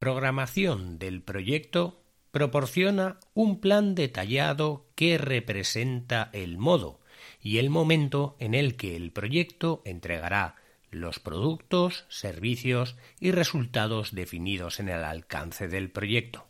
Programación del proyecto proporciona un plan detallado que representa el modo y el momento en el que el proyecto entregará los productos, servicios y resultados definidos en el alcance del proyecto.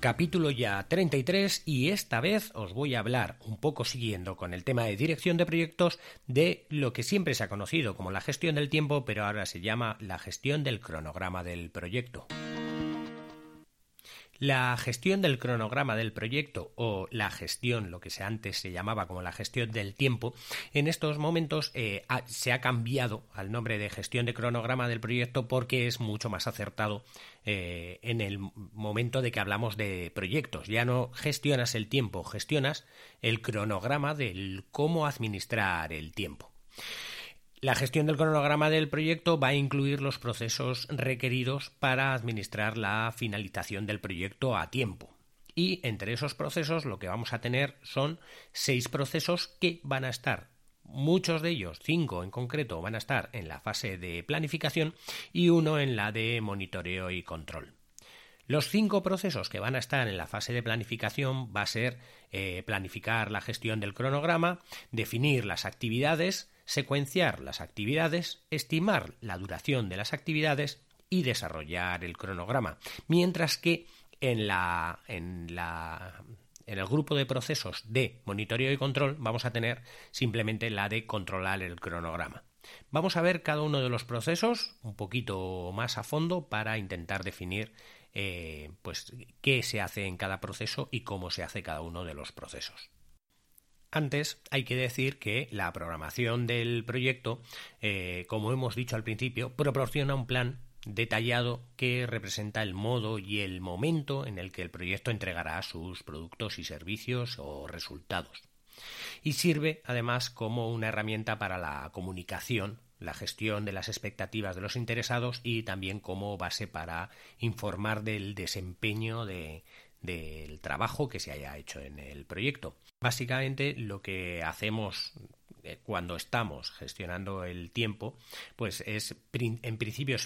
Capítulo ya 33 y esta vez os voy a hablar, un poco siguiendo con el tema de dirección de proyectos, de lo que siempre se ha conocido como la gestión del tiempo, pero ahora se llama la gestión del cronograma del proyecto. La gestión del cronograma del proyecto o la gestión, lo que antes se llamaba como la gestión del tiempo, en estos momentos eh, se ha cambiado al nombre de gestión de cronograma del proyecto porque es mucho más acertado eh, en el momento de que hablamos de proyectos. Ya no gestionas el tiempo, gestionas el cronograma del cómo administrar el tiempo. La gestión del cronograma del proyecto va a incluir los procesos requeridos para administrar la finalización del proyecto a tiempo. Y entre esos procesos lo que vamos a tener son seis procesos que van a estar, muchos de ellos, cinco en concreto, van a estar en la fase de planificación y uno en la de monitoreo y control. Los cinco procesos que van a estar en la fase de planificación va a ser eh, planificar la gestión del cronograma, definir las actividades, secuenciar las actividades, estimar la duración de las actividades y desarrollar el cronograma. Mientras que en la, en el grupo de procesos de monitoreo y control vamos a tener simplemente la de controlar el cronograma. Vamos a ver cada uno de los procesos un poquito más a fondo para intentar definir eh, pues qué se hace en cada proceso y cómo se hace cada uno de los procesos. Antes hay que decir que la programación del proyecto, eh, como hemos dicho al principio, proporciona un plan detallado que representa el modo y el momento en el que el proyecto entregará sus productos y servicios o resultados. Y sirve además como una herramienta para la comunicación, la gestión de las expectativas de los interesados y también como base para informar del desempeño de, del trabajo que se haya hecho en el proyecto. Básicamente lo que hacemos eh, cuando estamos gestionando el tiempo, pues es en principio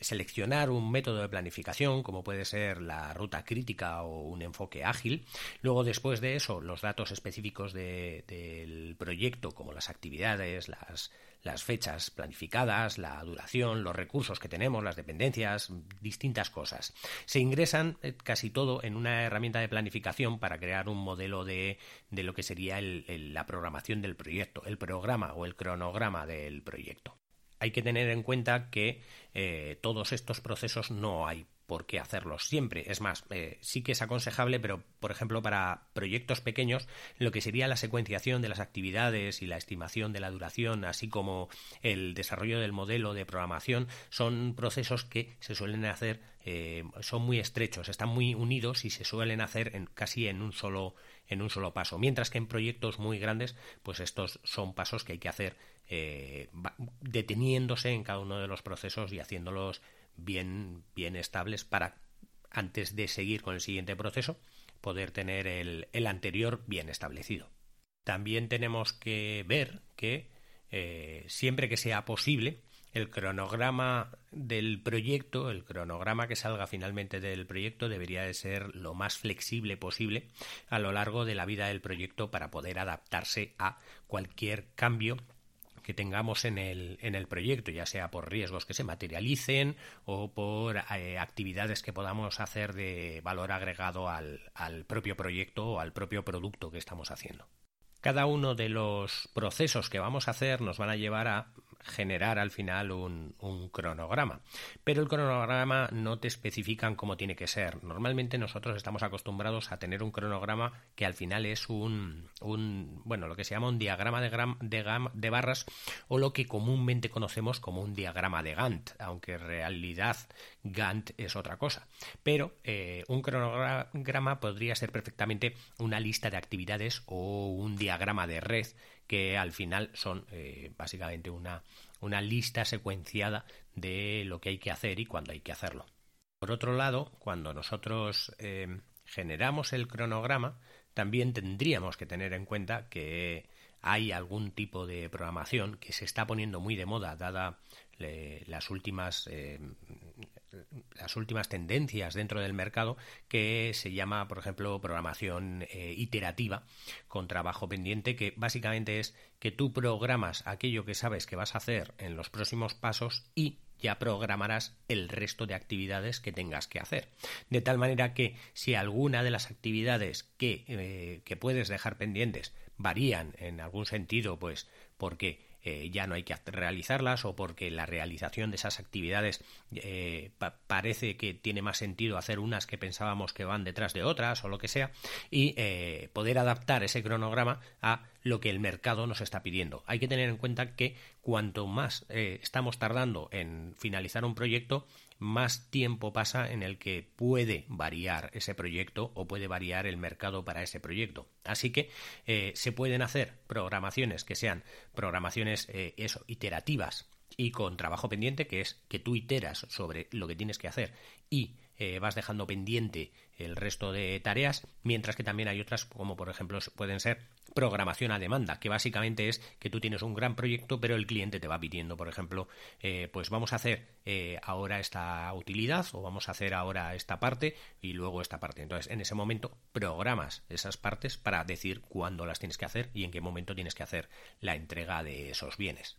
seleccionar un método de planificación, como puede ser la ruta crítica o un enfoque ágil. Luego, después de eso, los datos específicos del proyecto, como las actividades, las, las fechas planificadas, la duración, los recursos que tenemos, las dependencias, distintas cosas. Se ingresan eh, casi todo en una herramienta de planificación para crear un modelo de, de lo que sería la programación del proyecto, el programa o el cronograma del proyecto. Hay que tener en cuenta que eh, todos estos procesos no hay por qué hacerlos siempre. Es más, eh, sí que es aconsejable, pero por ejemplo para proyectos pequeños, lo que sería la secuenciación de las actividades y la estimación de la duración, así como el desarrollo del modelo de programación, son procesos que se suelen hacer, eh, son muy estrechos, están muy unidos y se suelen hacer en, casi en un solo en un solo paso. Mientras que en proyectos muy grandes, pues estos son pasos que hay que hacer eh, deteniéndose en cada uno de los procesos y haciéndolos bien, bien estables para, antes de seguir con el siguiente proceso, poder tener el, el anterior bien establecido. También tenemos que ver que eh, siempre que sea posible, el cronograma del proyecto, el cronograma que salga finalmente del proyecto debería de ser lo más flexible posible a lo largo de la vida del proyecto para poder adaptarse a cualquier cambio que tengamos en el, en el proyecto, ya sea por riesgos que se materialicen o por eh, actividades que podamos hacer de valor agregado al, al propio proyecto o al propio producto que estamos haciendo. Cada uno de los procesos que vamos a hacer nos van a llevar a generar al final un, cronograma. Pero el cronograma no te especifican cómo tiene que ser. Normalmente nosotros estamos acostumbrados a tener un cronograma que al final es un, bueno, lo que se llama un diagrama de, de, barras o lo que comúnmente conocemos como un diagrama de Gantt, aunque en realidad Gantt es otra cosa. Pero eh, un cronograma podría ser perfectamente una lista de actividades o un diagrama de red que al final son eh, básicamente una, una lista secuenciada de lo que hay que hacer y cuándo hay que hacerlo. Por otro lado, cuando nosotros eh, generamos el cronograma, también tendríamos que tener en cuenta que hay algún tipo de programación que se está poniendo muy de moda dada las últimas las últimas tendencias dentro del mercado que se llama, por ejemplo, programación eh, iterativa con trabajo pendiente, que básicamente es que tú programas aquello que sabes que vas a hacer en los próximos pasos y ya programarás el resto de actividades que tengas que hacer. De tal manera que si alguna de las actividades que, eh, que puedes dejar pendientes varían en algún sentido, pues porque eh, ya no hay que realizarlas o porque la realización de esas actividades eh, parece que tiene más sentido hacer unas que pensábamos que van detrás de otras o lo que sea y eh, poder adaptar ese cronograma a lo que el mercado nos está pidiendo. Hay que tener en cuenta que cuanto más estamos tardando en finalizar un proyecto, más tiempo pasa en el que puede variar ese proyecto o puede variar el mercado para ese proyecto. Así que eh, se pueden hacer programaciones que sean programaciones eh, eso, iterativas y con trabajo pendiente, que es que tú iteras sobre lo que tienes que hacer y eh, vas dejando pendiente el resto de tareas, mientras que también hay otras, como por ejemplo pueden ser programación a demanda, que básicamente es que tú tienes un gran proyecto, pero el cliente te va pidiendo, por ejemplo, eh, pues vamos a hacer eh, ahora esta utilidad o vamos a hacer ahora esta parte y luego esta parte. Entonces, en ese momento programas esas partes para decir cuándo las tienes que hacer y en qué momento tienes que hacer la entrega de esos bienes.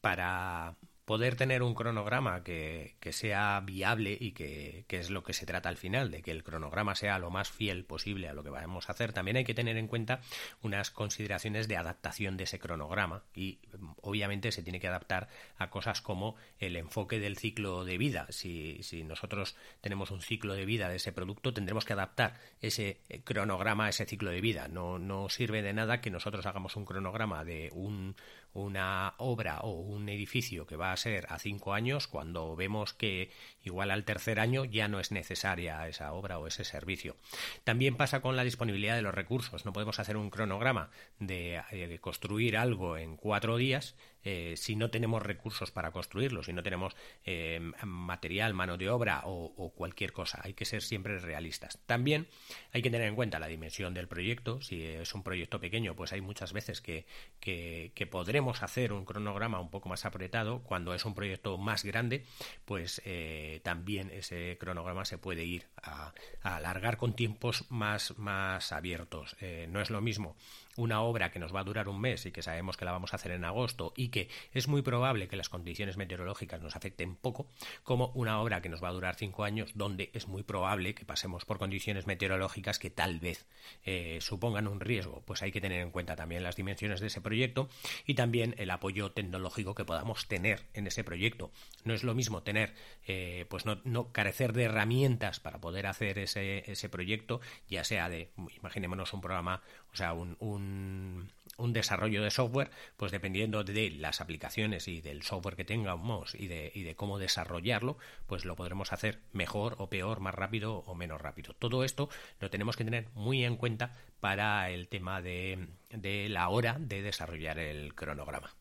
Para poder tener un cronograma que, sea viable y que, es lo que se trata al final, de que el cronograma sea lo más fiel posible a lo que vamos a hacer, también hay que tener en cuenta unas consideraciones de adaptación de ese cronograma y obviamente se tiene que adaptar a cosas como el enfoque del ciclo de vida. Si, si nosotros tenemos un ciclo de vida de ese producto, tendremos que adaptar ese cronograma a ese ciclo de vida. No, no sirve de nada que nosotros hagamos un cronograma de un una obra o un edificio que va a ser a cinco años cuando vemos que igual al tercer año ya no es necesaria esa obra o ese servicio. También pasa con la disponibilidad de los recursos. No podemos hacer un cronograma de, eh, construir algo en cuatro días eh, si no tenemos recursos para construirlo, si no tenemos eh, material, mano de obra o, cualquier cosa. Hay que ser siempre realistas. También hay que tener en cuenta la dimensión del proyecto. Si es un proyecto pequeño, pues hay muchas veces que, que, podremos hacer un cronograma un poco más apretado. Cuando es un proyecto más grande, pues eh, también ese cronograma se puede ir a, alargar con tiempos más, más abiertos. no es lo mismo una obra que nos va a durar un mes y que sabemos que la vamos a hacer en agosto y que es muy probable que las condiciones meteorológicas nos afecten poco, como una obra que nos va a durar cinco años donde es muy probable que pasemos por condiciones meteorológicas que tal vez eh, supongan un riesgo. Pues hay que tener en cuenta también las dimensiones de ese proyecto y también el apoyo tecnológico que podamos tener en ese proyecto. No es lo mismo tener, eh, pues no, no, carecer de herramientas para poder hacer ese, ese proyecto, ya sea de, imaginémonos un programa, o sea, un un, desarrollo de software, pues dependiendo de las aplicaciones y del software que tengamos y de, y de cómo desarrollarlo, pues lo podremos hacer mejor o peor, más rápido o menos rápido. Todo esto lo tenemos que tener muy en cuenta para el tema de, de la hora de desarrollar el cronograma.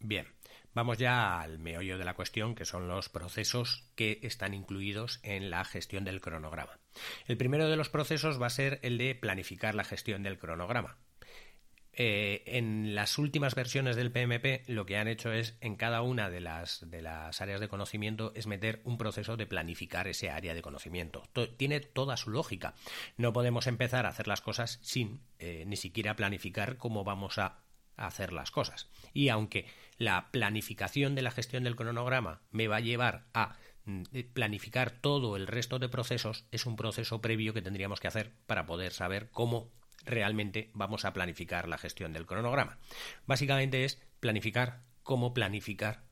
Bien, vamos ya al meollo de la cuestión, que son los procesos que están incluidos en la gestión del cronograma. El primero de los procesos va a ser el de planificar la gestión del cronograma. Eh, en las últimas versiones del PMP lo que han hecho es en cada una de las, áreas de conocimiento es meter un proceso de planificar ese área de conocimiento. tiene toda su lógica. No podemos empezar a hacer las cosas sin eh, ni siquiera planificar cómo vamos a hacer las cosas. Y aunque la planificación de la gestión del cronograma me va a llevar a mm, planificar todo el resto de procesos, es un proceso previo que tendríamos que hacer para poder saber cómo realmente vamos a planificar la gestión del cronograma. Básicamente es planificar cómo planificar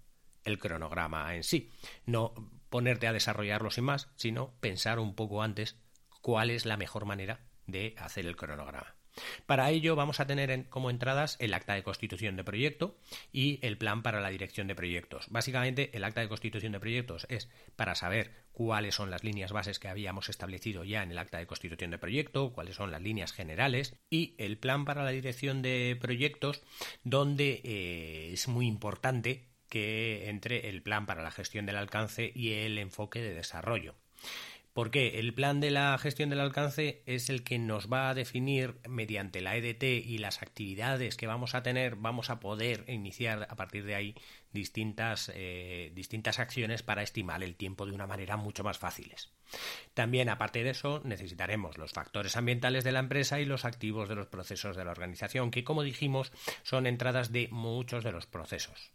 el cronograma en sí. No ponerte a desarrollarlo sin más, sino pensar un poco antes cuál es la mejor manera de hacer el cronograma. Para ello vamos a tener como entradas el acta de constitución de proyecto y el plan para la dirección de proyectos. Básicamente el acta de constitución de proyectos es para saber cuáles son las líneas bases que habíamos establecido ya en el acta de constitución de proyecto, cuáles son las líneas generales y el plan para la dirección de proyectos donde eh, es muy importante que entre el plan para la gestión del alcance y el enfoque de desarrollo. Porque el plan de la gestión del alcance es el que nos va a definir mediante la EDT y las actividades que vamos a tener, vamos a poder iniciar a partir de ahí distintas, eh, distintas acciones para estimar el tiempo de una manera mucho más fáciles. También, aparte de eso, necesitaremos los factores ambientales de la empresa y los activos de los procesos de la organización, que, como dijimos, son entradas de muchos de los procesos.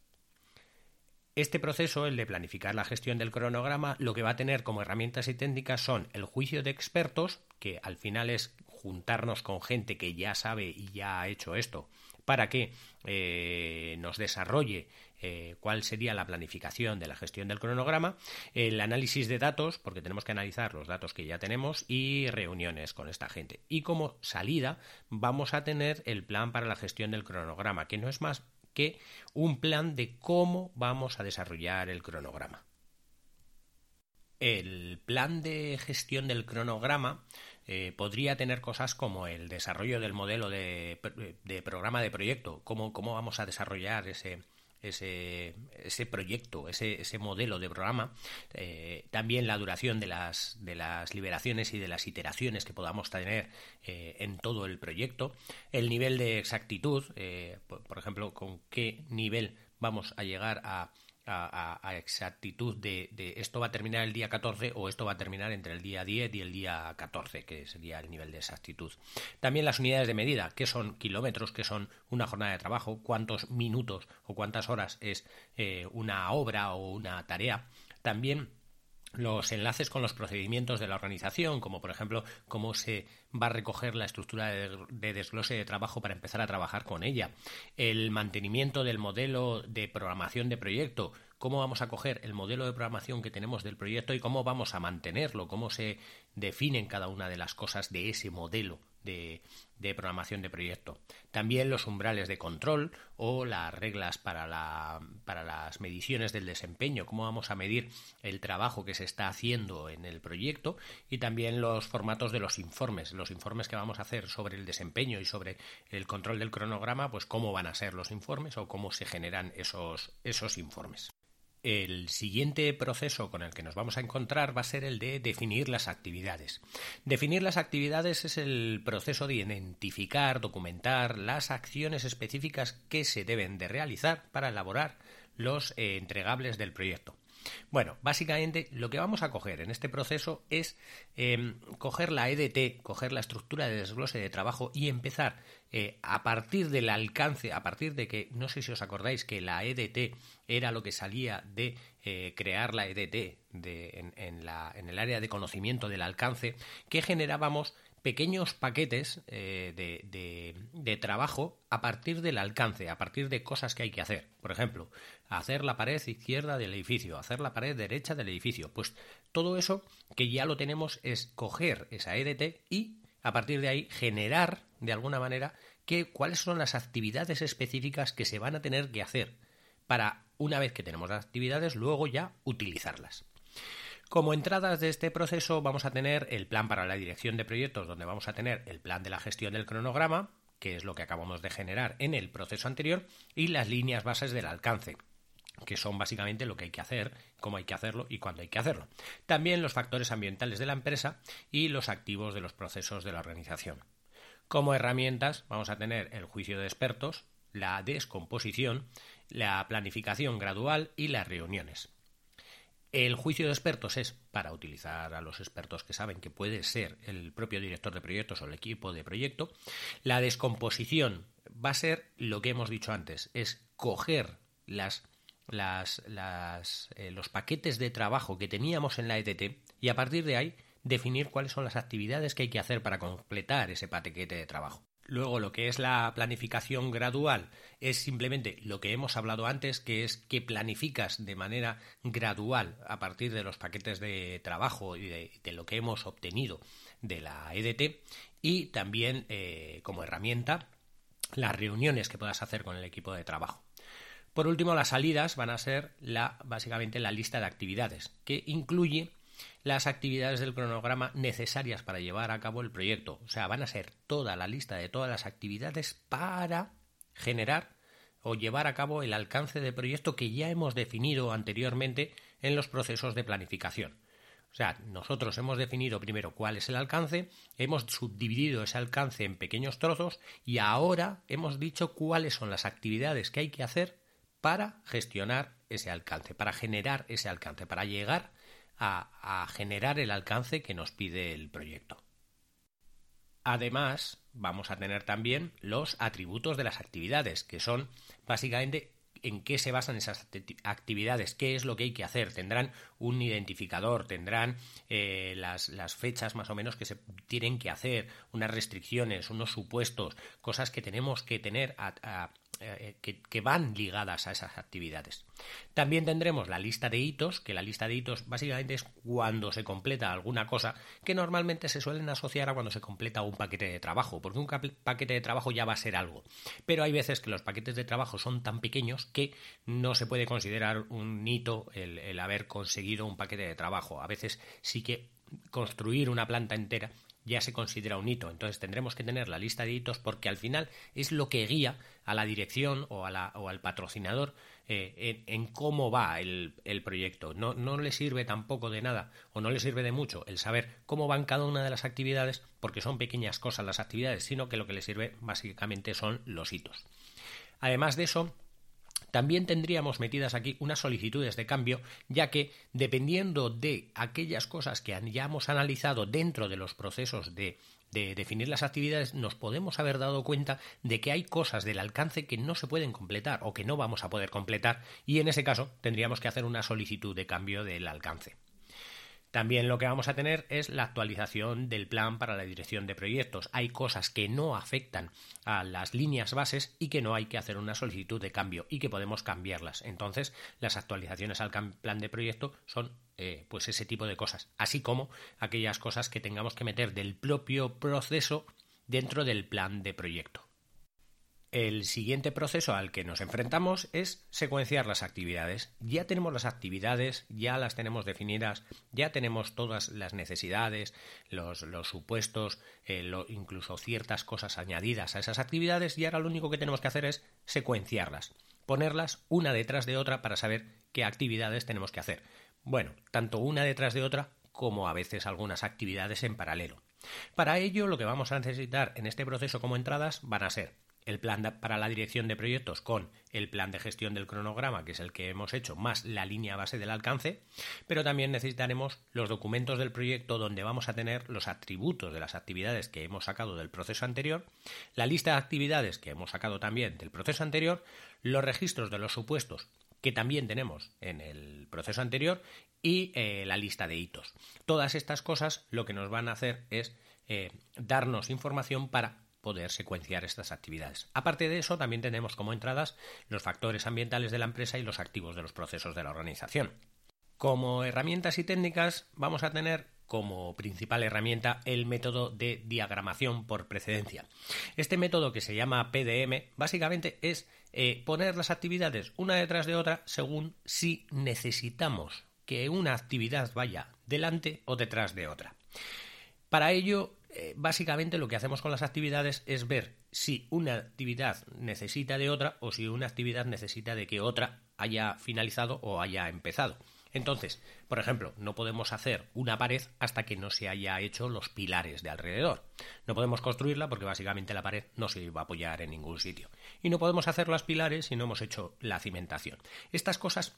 Este proceso, el de planificar la gestión del cronograma, lo que va a tener como herramientas y técnicas son el juicio de expertos, que al final es juntarnos con gente que ya sabe y ya ha hecho esto, para que eh, nos desarrolle eh, cuál sería la planificación de la gestión del cronograma, el análisis de datos, porque tenemos que analizar los datos que ya tenemos, y reuniones con esta gente. Y como salida vamos a tener el plan para la gestión del cronograma, que no es más que un plan de cómo vamos a desarrollar el cronograma. El plan de gestión del cronograma eh, podría tener cosas como el desarrollo del modelo de, programa de proyecto, cómo, cómo vamos a desarrollar ese, ese, ese proyecto, ese, ese, modelo de programa, eh, también la duración de las, de las liberaciones y de las iteraciones que podamos tener eh, en todo el proyecto, el nivel de exactitud, eh, por ejemplo, con qué nivel vamos a llegar a a, exactitud de, esto va a terminar el día 14 o esto va a terminar entre el día 10 y el día 14, que sería el nivel de exactitud. También las unidades de medida, que son kilómetros, que son una jornada de trabajo, cuántos minutos o cuántas horas es eh, una obra o una tarea. También los enlaces con los procedimientos de la organización, como por ejemplo cómo se va a recoger la estructura de, desglose de trabajo para empezar a trabajar con ella, el mantenimiento del modelo de programación de proyecto, cómo vamos a coger el modelo de programación que tenemos del proyecto y cómo vamos a mantenerlo, cómo se definen cada una de las cosas de ese modelo de, programación de proyecto. También los umbrales de control o las reglas para, para las mediciones del desempeño, cómo vamos a medir el trabajo que se está haciendo en el proyecto y también los formatos de los informes, los informes que vamos a hacer sobre el desempeño y sobre el control del cronograma, pues cómo van a ser los informes o cómo se generan esos, esos informes. El siguiente proceso con el que nos vamos a encontrar va a ser el de definir las actividades. Definir las actividades es el proceso de identificar, documentar las acciones específicas que se deben de realizar para elaborar los eh, entregables del proyecto. Bueno, básicamente lo que vamos a coger en este proceso es em, coger la EDT, coger la estructura de desglose de trabajo y empezar eh, a partir del alcance, a partir de que, no sé si os acordáis que la EDT era lo que salía de eh, crear la EDT en, en el área de conocimiento del alcance, que generábamos pequeños paquetes eh, de, trabajo a partir del alcance, a partir de cosas que hay que hacer. Por ejemplo, hacer la pared izquierda del edificio, hacer la pared derecha del edificio. Pues todo eso que ya lo tenemos es coger esa EDT y a partir de ahí generar de alguna manera que, cuáles son las actividades específicas que se van a tener que hacer para una vez que tenemos las actividades luego ya utilizarlas. Como entradas de este proceso vamos a tener el plan para la dirección de proyectos, donde vamos a tener el plan de la gestión del cronograma, que es lo que acabamos de generar en el proceso anterior, y las líneas bases del alcance que son básicamente lo que hay que hacer, cómo hay que hacerlo y cuándo hay que hacerlo. También los factores ambientales de la empresa y los activos de los procesos de la organización. Como herramientas vamos a tener el juicio de expertos, la descomposición, la planificación gradual y las reuniones. El juicio de expertos es para utilizar a los expertos que saben que puede ser el propio director de proyectos o el equipo de proyecto. La descomposición va a ser lo que hemos dicho antes, es coger las, eh, los paquetes de trabajo que teníamos en la ETT y a partir de ahí definir cuáles son las actividades que hay que hacer para completar ese paquete de trabajo. Luego, lo que es la planificación gradual es simplemente lo que hemos hablado antes, que es que planificas de manera gradual a partir de los paquetes de trabajo y de, lo que hemos obtenido de la EDT y también eh, como herramienta las reuniones que puedas hacer con el equipo de trabajo. Por último, las salidas van a ser la, básicamente la lista de actividades, que incluye las actividades del cronograma necesarias para llevar a cabo el proyecto. O sea, van a ser toda la lista de todas las actividades para generar o llevar a cabo el alcance del proyecto que ya hemos definido anteriormente en los procesos de planificación. O sea, nosotros hemos definido primero cuál es el alcance, hemos subdividido ese alcance en pequeños trozos y ahora hemos dicho cuáles son las actividades que hay que hacer para gestionar ese alcance, para generar ese alcance, para llegar a, generar el alcance que nos pide el proyecto. Además, vamos a tener también los atributos de las actividades, que son básicamente en qué se basan esas actividades, qué es lo que hay que hacer. Tendrán un identificador, tendrán eh, las, fechas más o menos que se tienen que hacer, unas restricciones, unos supuestos, cosas que tenemos que tener a, que, van ligadas a esas actividades. También tendremos la lista de hitos, que la lista de hitos básicamente es cuando se completa alguna cosa que normalmente se suelen asociar a cuando se completa un paquete de trabajo, porque un paquete de trabajo ya va a ser algo. Pero hay veces que los paquetes de trabajo son tan pequeños que no se puede considerar un hito el haber conseguido un paquete de trabajo. A veces sí que construir una planta entera ya se considera un hito. Entonces tendremos que tener la lista de hitos porque al final es lo que guía a la dirección o, a la, o al patrocinador eh, en, cómo va el, el, proyecto. No, no le sirve tampoco de nada o no le sirve de mucho el saber cómo van cada una de las actividades porque son pequeñas cosas las actividades, sino que lo que le sirve básicamente son los hitos. Además de eso, también tendríamos metidas aquí unas solicitudes de cambio, ya que dependiendo de aquellas cosas que hayamos analizado dentro de los procesos de, de definir las actividades, nos podemos haber dado cuenta de que hay cosas del alcance que no se pueden completar o que no vamos a poder completar y en ese caso tendríamos que hacer una solicitud de cambio del alcance. También lo que vamos a tener es la actualización del plan para la dirección de proyectos. Hay cosas que no afectan a las líneas bases y que no hay que hacer una solicitud de cambio y que podemos cambiarlas. Entonces, las actualizaciones al plan de proyecto son eh, pues ese tipo de cosas, así como aquellas cosas que tengamos que meter del propio proceso dentro del plan de proyecto. El siguiente proceso al que nos enfrentamos es secuenciar las actividades. Ya tenemos las actividades, ya las tenemos definidas, ya tenemos todas las necesidades, los, supuestos, eh, incluso ciertas cosas añadidas a esas actividades y ahora lo único que tenemos que hacer es secuenciarlas, ponerlas una detrás de otra para saber qué actividades tenemos que hacer. Bueno, tanto una detrás de otra como a veces algunas actividades en paralelo. Para ello lo que vamos a necesitar en este proceso como entradas van a ser el plan para la dirección de proyectos con el plan de gestión del cronograma, que es el que hemos hecho, más la línea base del alcance, pero también necesitaremos los documentos del proyecto donde vamos a tener los atributos de las actividades que hemos sacado del proceso anterior, la lista de actividades que hemos sacado también del proceso anterior, los registros de los supuestos que también tenemos en el proceso anterior y eh, la lista de hitos. Todas estas cosas lo que nos van a hacer es eh, darnos información para poder secuenciar estas actividades. Aparte de eso, también tenemos como entradas los factores ambientales de la empresa y los activos de los procesos de la organización. Como herramientas y técnicas vamos a tener como principal herramienta el método de diagramación por precedencia. Este método que se llama PDM básicamente es eh, poner las actividades una detrás de otra según si necesitamos que una actividad vaya delante o detrás de otra. Para ello eh, básicamente lo que hacemos con las actividades es ver si una actividad necesita de otra o si una actividad necesita de que otra haya finalizado o haya empezado. Entonces, por ejemplo, no podemos hacer una pared hasta que no se haya hecho los pilares de alrededor. No podemos construirla porque básicamente la pared no se va a apoyar en ningún sitio. Y no podemos hacer los pilares si no hemos hecho la cimentación. Estas cosas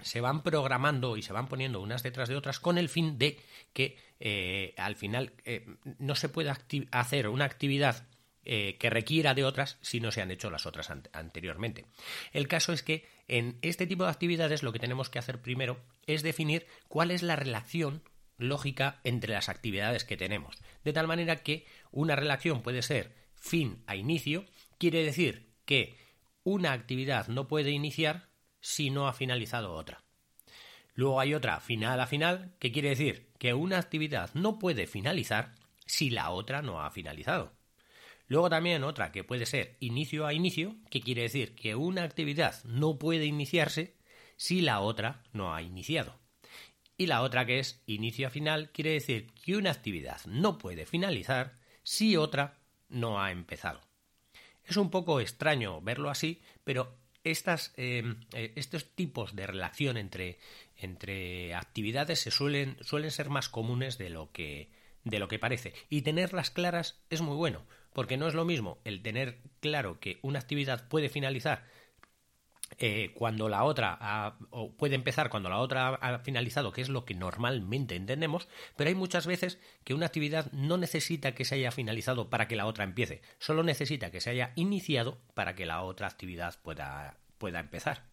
se van programando y se van poniendo unas detrás de otras con el fin de que eh, al final eh, no se pueda hacer una actividad eh, que requiera de otras si no se han hecho las otras anteriormente. El caso es que en este tipo de actividades lo que tenemos que hacer primero es definir cuál es la relación lógica entre las actividades que tenemos, de tal manera que una relación puede ser fin a inicio, quiere decir que una actividad no puede iniciar si no ha finalizado otra. Luego hay otra final a final, que quiere decir que una actividad no puede finalizar si la otra no ha finalizado. Luego también otra que puede ser inicio a inicio, que quiere decir que una actividad no puede iniciarse si la otra no ha iniciado. Y la otra que es inicio a final, quiere decir que una actividad no puede finalizar si otra no ha empezado. Es un poco extraño verlo así, pero estas, em, eh, estos tipos de relación entre, entre actividades se suelen, suelen ser más comunes de lo que de lo que parece. Y tenerlas claras es muy bueno, porque no es lo mismo el tener claro que una actividad puede finalizar eh, cuando la otra ha, puede empezar cuando la otra ha finalizado, que es lo que normalmente entendemos, pero hay muchas veces que una actividad no necesita que se haya finalizado para que la otra empiece, solo necesita que se haya iniciado para que la otra actividad pueda, pueda empezar.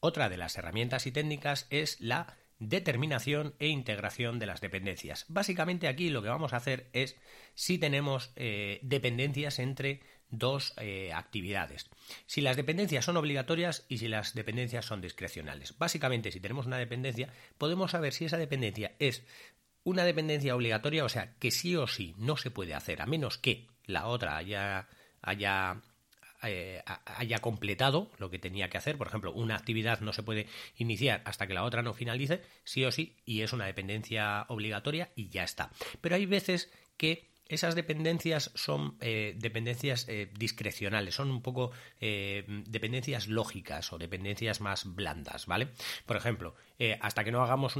Otra de las herramientas y técnicas es la determinación e integración de las dependencias. Básicamente aquí lo que vamos a hacer es si tenemos eh, dependencias entre dos eh, actividades. Si las dependencias son obligatorias y si las dependencias son discrecionales. Básicamente, si tenemos una dependencia, podemos saber si esa dependencia es una dependencia obligatoria, o sea, que sí o sí no se puede hacer, a menos que la otra haya, haya eh, haya completado lo que tenía que hacer. Por ejemplo, una actividad no se puede iniciar hasta que la otra no finalice, sí o sí, y es una dependencia obligatoria y ya está. Pero hay veces que esas dependencias son eh, dependencias eh, discrecionales, son un poco dependencias lógicas o dependencias más blandas, ¿vale? Por ejemplo, hasta que no hagamos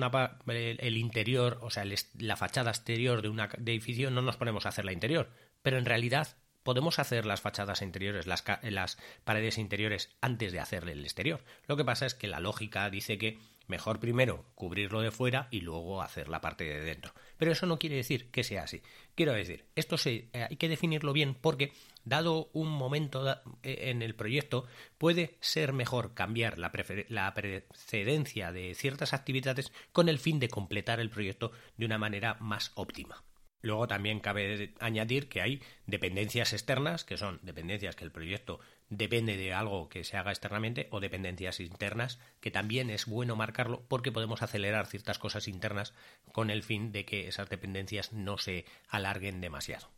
el, interior, o sea, la fachada exterior de un edificio, no nos ponemos a hacer la interior, pero en realidad podemos hacer las fachadas interiores, las, las paredes interiores antes de hacerle el exterior. Lo que pasa es que la lógica dice que mejor primero cubrirlo de fuera y luego hacer la parte de dentro. Pero eso no quiere decir que sea así. Quiero decir, esto eh, hay que definirlo bien porque dado un momento eh, en el proyecto puede ser mejor cambiar la, la precedencia de ciertas actividades con el fin de completar el proyecto de una manera más óptima. Luego también cabe añadir que hay dependencias externas, que son dependencias que el proyecto depende de algo que se haga externamente, o dependencias internas, que también es bueno marcarlo porque podemos acelerar ciertas cosas internas con el fin de que esas dependencias no se alarguen demasiado.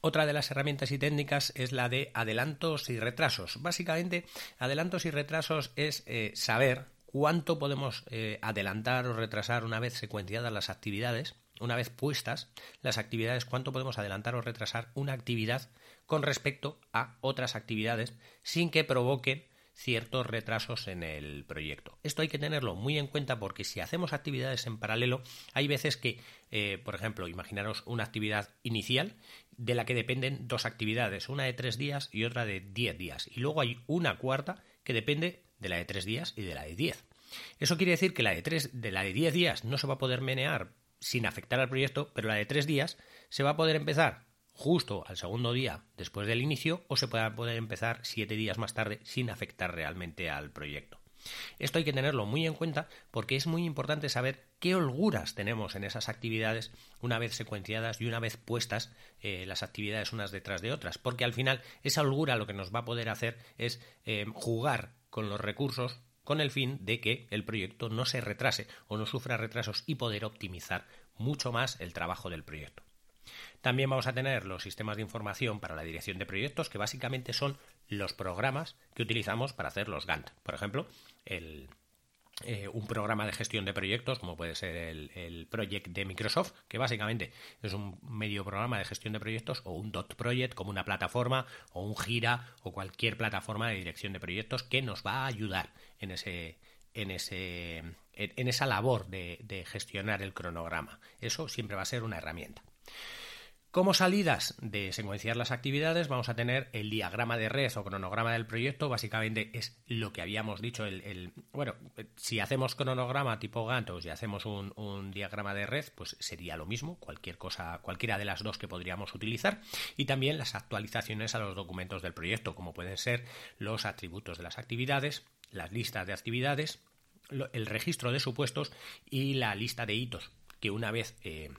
Otra de las herramientas y técnicas es la de adelantos y retrasos. Básicamente, adelantos y retrasos es eh, saber cuánto podemos eh, adelantar o retrasar una vez secuenciadas las actividades una vez puestas las actividades, cuánto podemos adelantar o retrasar una actividad con respecto a otras actividades sin que provoque ciertos retrasos en el proyecto. Esto hay que tenerlo muy en cuenta porque si hacemos actividades en paralelo, hay veces que, eh, por ejemplo, imaginaros una actividad inicial de la que dependen dos actividades, una de tres días y otra de diez días. Y luego hay una cuarta que depende de la de tres días y de la de diez. Eso quiere decir que la de tres, de la de diez días no se va a poder menear sin afectar al proyecto, pero la de tres días se va a poder empezar justo al segundo día después del inicio o se puede poder empezar siete días más tarde sin afectar realmente al proyecto. Esto hay que tenerlo muy en cuenta porque es muy importante saber qué holguras tenemos en esas actividades una vez secuenciadas y una vez puestas eh, las actividades unas detrás de otras, porque al final esa holgura lo que nos va a poder hacer es eh, jugar con los recursos con el fin de que el proyecto no se retrase o no sufra retrasos y poder optimizar mucho más el trabajo del proyecto. También vamos a tener los sistemas de información para la dirección de proyectos, que básicamente son los programas que utilizamos para hacer los Gantt. Por ejemplo, eh, un programa de gestión de proyectos, como puede ser el, Project de Microsoft, que básicamente es un medio programa de gestión de proyectos, o un Dot Project como una plataforma, o un Gira, o cualquier plataforma de dirección de proyectos que nos va a ayudar en ese, en ese en esa labor de gestionar el cronograma. Eso siempre va a ser una herramienta. Como salidas de secuenciar las actividades vamos a tener el diagrama de red o cronograma del proyecto, básicamente es lo que habíamos dicho, el, bueno, si hacemos cronograma tipo Gantt o si hacemos un, diagrama de red, pues sería lo mismo, cualquier cosa, cualquiera de las dos que podríamos utilizar, y también las actualizaciones a los documentos del proyecto, como pueden ser los atributos de las actividades, las listas de actividades, el registro de supuestos y la lista de hitos, que una vez... Eh,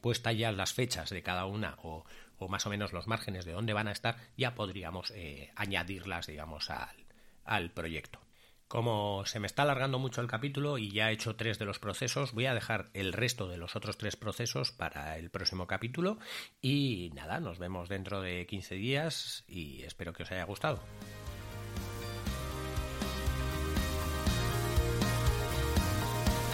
puestas ya las fechas de cada una o, más o menos los márgenes de dónde van a estar, ya podríamos eh, añadirlas, digamos, al, al proyecto. Como se me está alargando mucho el capítulo y ya he hecho tres de los procesos, voy a dejar el resto de los otros tres procesos para el próximo capítulo y nada, nos vemos dentro de 15 días y espero que os haya gustado.